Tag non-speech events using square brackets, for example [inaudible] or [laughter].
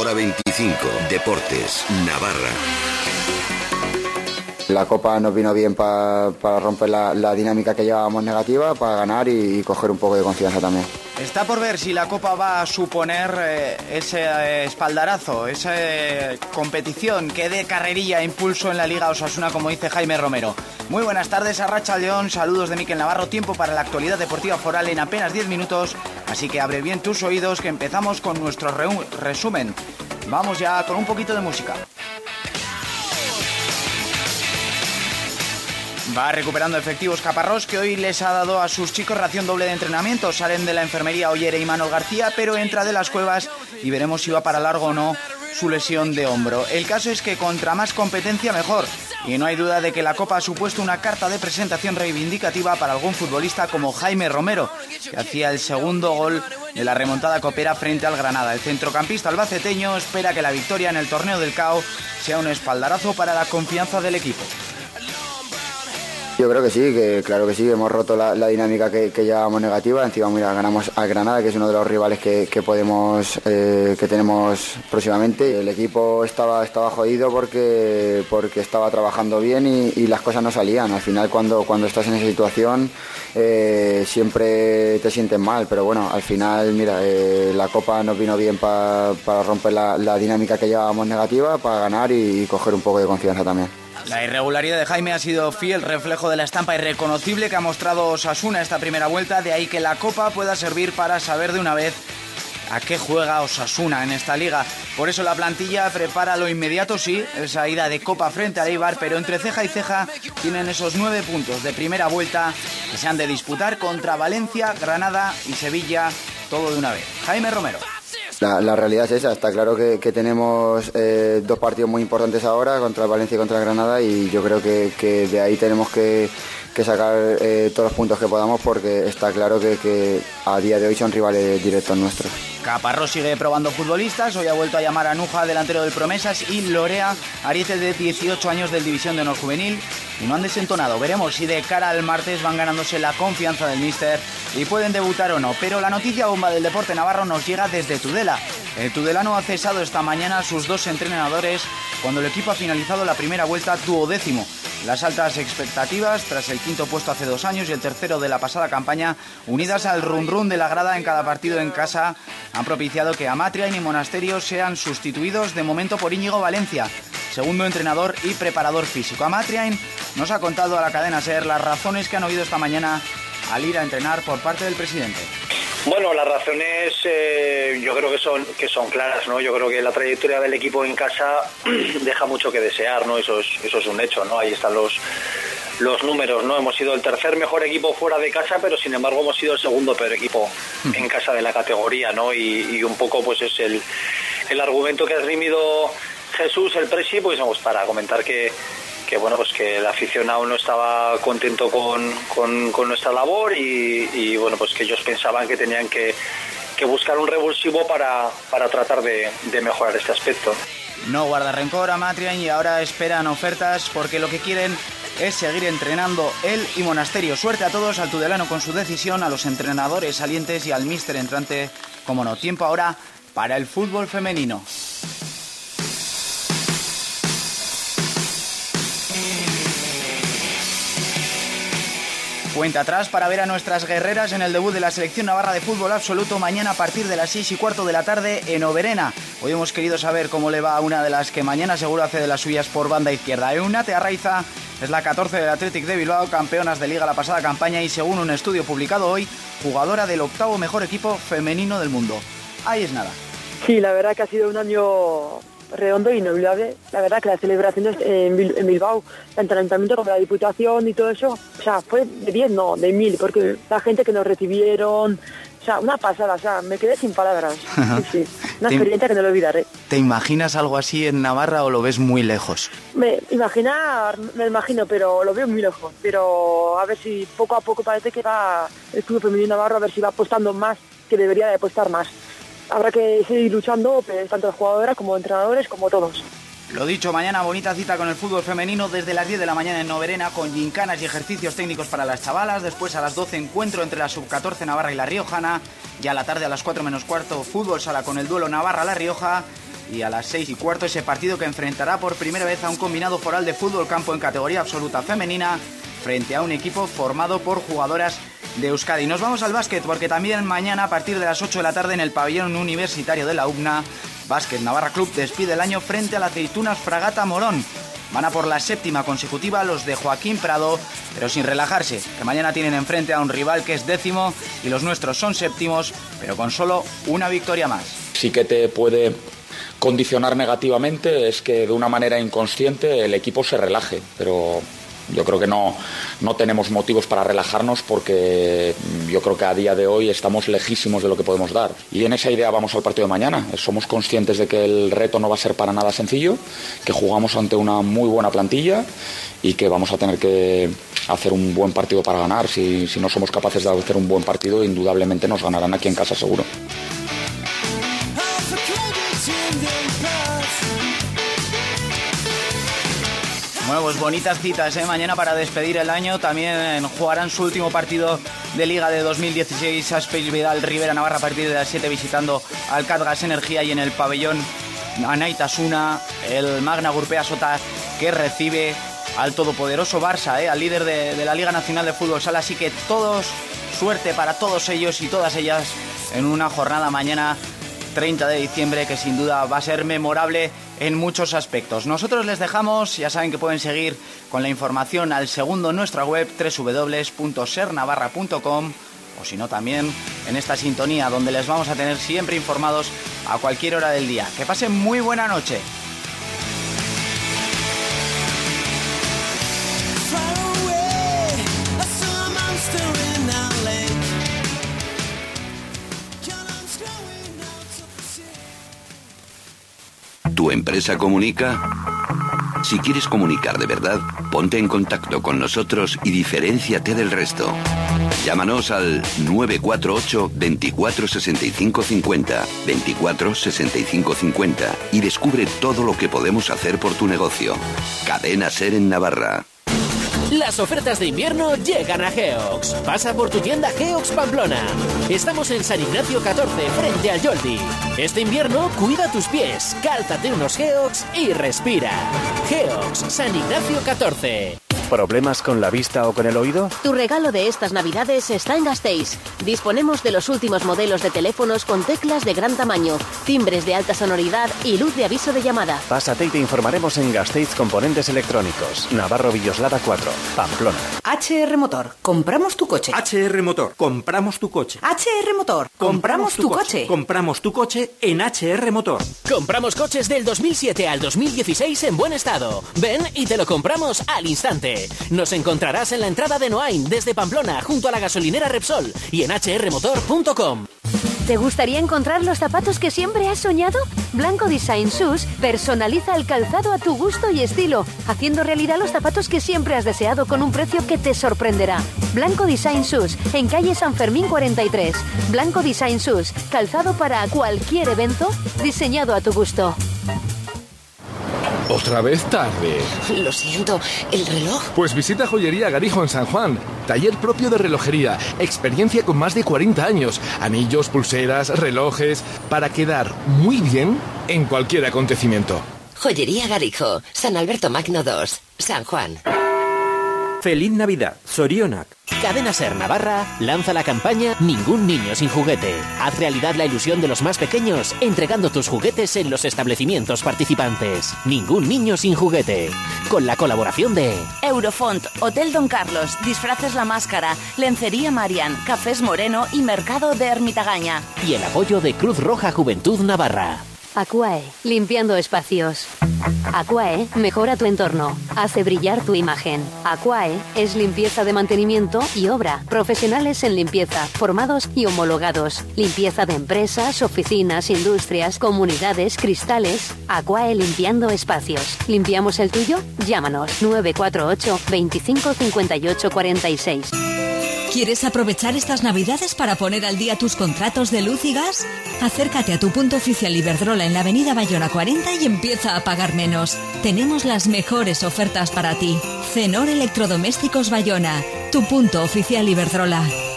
hora 25. Deportes, Navarra. La Copa nos vino bien para romper la, dinámica que llevábamos negativa, para ganar y, coger un poco de confianza también. Está por ver si la Copa va a suponer eh, ese eh, espaldarazo, esa eh, competición que dé carrerilla e impulso en la Liga Osasuna, como dice Jaime Romero. Muy buenas tardes a Racha León, saludos de Miquel Navarro, tiempo para la actualidad deportiva foral en apenas 10 minutos, así que abre bien tus oídos que empezamos con nuestro resumen. Vamos ya con un poquito de música. Va recuperando efectivos Caparrós que hoy les ha dado a sus chicos ración doble de entrenamiento. Salen de la enfermería Ollere y Manuel García, pero entra de las cuevas y veremos si va para largo o no su lesión de hombro. El caso es que contra más competencia mejor. Y no hay duda de que la Copa ha supuesto una carta de presentación reivindicativa para algún futbolista como Jaime Romero, que hacía el segundo gol de la remontada copera frente al Granada. El centrocampista albaceteño espera que la victoria en el torneo del CAO sea un espaldarazo para la confianza del equipo. Yo creo que sí, que claro que sí, hemos roto la, dinámica que, llevábamos negativa. Encima, mira, ganamos a Granada, que es uno de los rivales que, podemos, eh, que tenemos próximamente. El equipo estaba, estaba jodido porque, porque estaba trabajando bien y, las cosas no salían. Al final, cuando, cuando estás en esa situación, eh, siempre te sientes mal. Pero bueno, al final, mira, eh, la Copa nos vino bien para romper la, dinámica que llevábamos negativa, para ganar y coger un poco de confianza también. La irregularidad de Jaime ha sido fiel reflejo de la estampa irreconocible que ha mostrado Osasuna esta primera vuelta, de ahí que la Copa pueda servir para saber de una vez a qué juega Osasuna en esta liga. Por eso la plantilla prepara lo inmediato, sí, esa ida de Copa frente a Eibar, pero entre ceja y ceja tienen esos nueve puntos de primera vuelta que se han de disputar contra Valencia, Granada y Sevilla, todo de una vez. Jaime Romero. La, realidad es esa, está claro que, tenemos eh, dos partidos muy importantes ahora, contra Valencia y contra Granada, y yo creo que, de ahí tenemos que, sacar eh, todos los puntos que podamos porque está claro que, a día de hoy son rivales directos nuestros. Caparrós sigue probando futbolistas, hoy ha vuelto a llamar a Nuja, delantero del Promesas, y Lorea, ariete de 18 años del División de Honor Juvenil, y no han desentonado. Veremos si de cara al martes van ganándose la confianza del míster y pueden debutar o no. Pero la noticia bomba del deporte navarro nos llega desde Tudela. El Tudelano ha cesado esta mañana sus dos entrenadores cuando el equipo ha finalizado la primera vuelta duodécimo. Las altas expectativas tras el quinto puesto hace dos años y el tercero de la pasada campaña, unidas al run run de la grada en cada partido en casa, han propiciado que Amatria y Monasterio sean sustituidos de momento por Íñigo Valencia, segundo entrenador y preparador físico. Amatriain nos ha contado a la cadena SER las razones que han oído esta mañana al ir a entrenar por parte del presidente. Bueno, las razones eh, yo creo que son que son claras, ¿no? Yo creo que la trayectoria del equipo en casa [clears throat] deja mucho que desear, ¿no? Eso es, eso es un hecho, ¿no? Ahí están los los números, ¿no? Hemos sido el tercer mejor equipo fuera de casa, pero sin embargo hemos sido el segundo peor equipo en casa de la categoría, ¿no? Y, un poco pues es el, el argumento que ha esgrimido Jesús, el presi, pues para comentar que que bueno pues que el aficionado no estaba contento con, con, nuestra labor y, bueno pues que ellos pensaban que tenían que, buscar un revulsivo para, para tratar de, mejorar este aspecto. No guarda rencor a Matrian y ahora esperan ofertas porque lo que quieren es seguir entrenando él y Monasterio. Suerte a todos, al Tudelano con su decisión, a los entrenadores salientes y al míster entrante, como no. Tiempo ahora para el fútbol femenino. Cuenta atrás para ver a nuestras guerreras en el debut de la selección navarra de fútbol absoluto mañana a partir de las 6 y cuarto de la tarde en Oberena. Hoy hemos querido saber cómo le va a una de las que mañana seguro hace de las suyas por banda izquierda. Eunate Arraiza es la 14 del Athletic de Bilbao, campeonas de liga la pasada campaña y según un estudio publicado hoy, jugadora del octavo mejor equipo femenino del mundo. Ahí es nada. Sí, la verdad que ha sido un año redondo e inolvidable. La verdad que las celebraciones en, Bilbao, tanto el ayuntamiento como la diputación y todo eso, o sea, fue de 10, no, de mil, porque la gente que nos recibieron, o sea, una pasada, o sea, me quedé sin palabras. [laughs] Sí, Una experiencia que no lo olvidaré. ¿Te imaginas algo así en Navarra o lo ves muy lejos? Me imaginar, me imagino, pero lo veo muy lejos. Pero a ver si poco a poco parece que va el club femenino Navarro, a ver si va apostando más, que debería de apostar más habrá que seguir luchando, tanto jugadoras como entrenadores, como todos. Lo dicho, mañana bonita cita con el fútbol femenino desde las 10 de la mañana en Noverena con gincanas y ejercicios técnicos para las chavalas. Después a las 12 encuentro entre la sub-14 Navarra y la Riojana. Y a la tarde a las 4 menos cuarto fútbol sala con el duelo Navarra-La Rioja. Y a las 6 y cuarto ese partido que enfrentará por primera vez a un combinado foral de fútbol campo en categoría absoluta femenina frente a un equipo formado por jugadoras de Euskadi. Nos vamos al básquet porque también mañana a partir de las 8 de la tarde en el pabellón universitario de la UBNA Básquet Navarra Club despide el año frente a la Aceitunas Fragata Morón. Van a por la séptima consecutiva los de Joaquín Prado, pero sin relajarse, que mañana tienen enfrente a un rival que es décimo y los nuestros son séptimos, pero con solo una victoria más. Sí que te puede condicionar negativamente es que de una manera inconsciente el equipo se relaje, pero yo creo que no, no tenemos motivos para relajarnos porque yo creo que a día de hoy estamos lejísimos de lo que podemos dar. Y en esa idea vamos al partido de mañana. Somos conscientes de que el reto no va a ser para nada sencillo, que jugamos ante una muy buena plantilla y que vamos a tener que hacer un buen partido para ganar. Si, si no somos capaces de hacer un buen partido, indudablemente nos ganarán aquí en casa seguro. Bueno, pues bonitas citas, ¿eh? Mañana para despedir el año también jugarán su último partido de Liga de 2016 a Space Vidal Rivera Navarra a partir de las 7 visitando al Catgas Energía y en el pabellón Anaitasuna, el Magna Gurpea Sota que recibe al todopoderoso Barça, ¿eh? al líder de, de la Liga Nacional de Fútbol Sala. Así que todos, suerte para todos ellos y todas ellas en una jornada mañana 30 de diciembre que sin duda va a ser memorable en muchos aspectos. Nosotros les dejamos, ya saben que pueden seguir con la información al segundo en nuestra web www.sernavarra.com o si no también en esta sintonía donde les vamos a tener siempre informados a cualquier hora del día. Que pasen muy buena noche. ¿Tu empresa comunica? Si quieres comunicar de verdad, ponte en contacto con nosotros y diferenciate del resto. Llámanos al 948 24 65 50 24 65 50 y descubre todo lo que podemos hacer por tu negocio. Cadena Ser en Navarra. Las ofertas de invierno llegan a Geox. Pasa por tu tienda Geox Pamplona. Estamos en San Ignacio 14, frente al Yoldi. Este invierno, cuida tus pies, cálzate unos Geox y respira. Geox, San Ignacio 14. ¿Problemas con la vista o con el oído? Tu regalo de estas navidades está en Gasteiz. Disponemos de los últimos modelos de teléfonos con teclas de gran tamaño, timbres de alta sonoridad y luz de aviso de llamada. Pásate y te informaremos en Gasteiz Componentes Electrónicos, Navarro Villoslada 4, Pamplona. HR Motor, compramos tu coche. HR Motor, compramos tu coche. HR Motor, compramos, tu, coche. Compramos tu coche en HR Motor. Compramos coches del 2007 al 2016 en buen estado. Ven y te lo compramos al instante. Nos encontrarás en la entrada de Noain desde Pamplona junto a la gasolinera Repsol y en hrmotor.com. ¿Te gustaría encontrar los zapatos que siempre has soñado? Blanco Design Shoes personaliza el calzado a tu gusto y estilo, haciendo realidad los zapatos que siempre has deseado con un precio que te sorprenderá. Blanco Design Shoes, en calle San Fermín 43. Blanco Design Shoes, calzado para cualquier evento, diseñado a tu gusto. ¿Otra vez tarde? Lo siento, ¿el reloj? Pues visita Joyería Garijo en San Juan. Taller propio de relojería. Experiencia con más de 40 años. Anillos, pulseras, relojes. Para quedar muy bien en cualquier acontecimiento. Joyería Garijo, San Alberto Magno 2, San Juan. Feliz Navidad, Sorionac. Cadena Ser Navarra lanza la campaña Ningún niño sin juguete. Haz realidad la ilusión de los más pequeños entregando tus juguetes en los establecimientos participantes. Ningún niño sin juguete. Con la colaboración de Eurofont, Hotel Don Carlos, Disfraces La Máscara, Lencería Marian, Cafés Moreno y Mercado de Ermitagaña. y el apoyo de Cruz Roja Juventud Navarra. Aquae, limpiando espacios. Aquae mejora tu entorno, hace brillar tu imagen. Aquae es limpieza de mantenimiento y obra. Profesionales en limpieza, formados y homologados. Limpieza de empresas, oficinas, industrias, comunidades, cristales. Aquae limpiando espacios. ¿Limpiamos el tuyo? Llámanos 948 25 58 46. ¿Quieres aprovechar estas navidades para poner al día tus contratos de luz y gas? Acércate a tu punto oficial Iberdrola en la avenida Bayona 40 y empieza a pagar menos. Tenemos las mejores ofertas para ti. Cenor Electrodomésticos Bayona, tu punto oficial Iberdrola.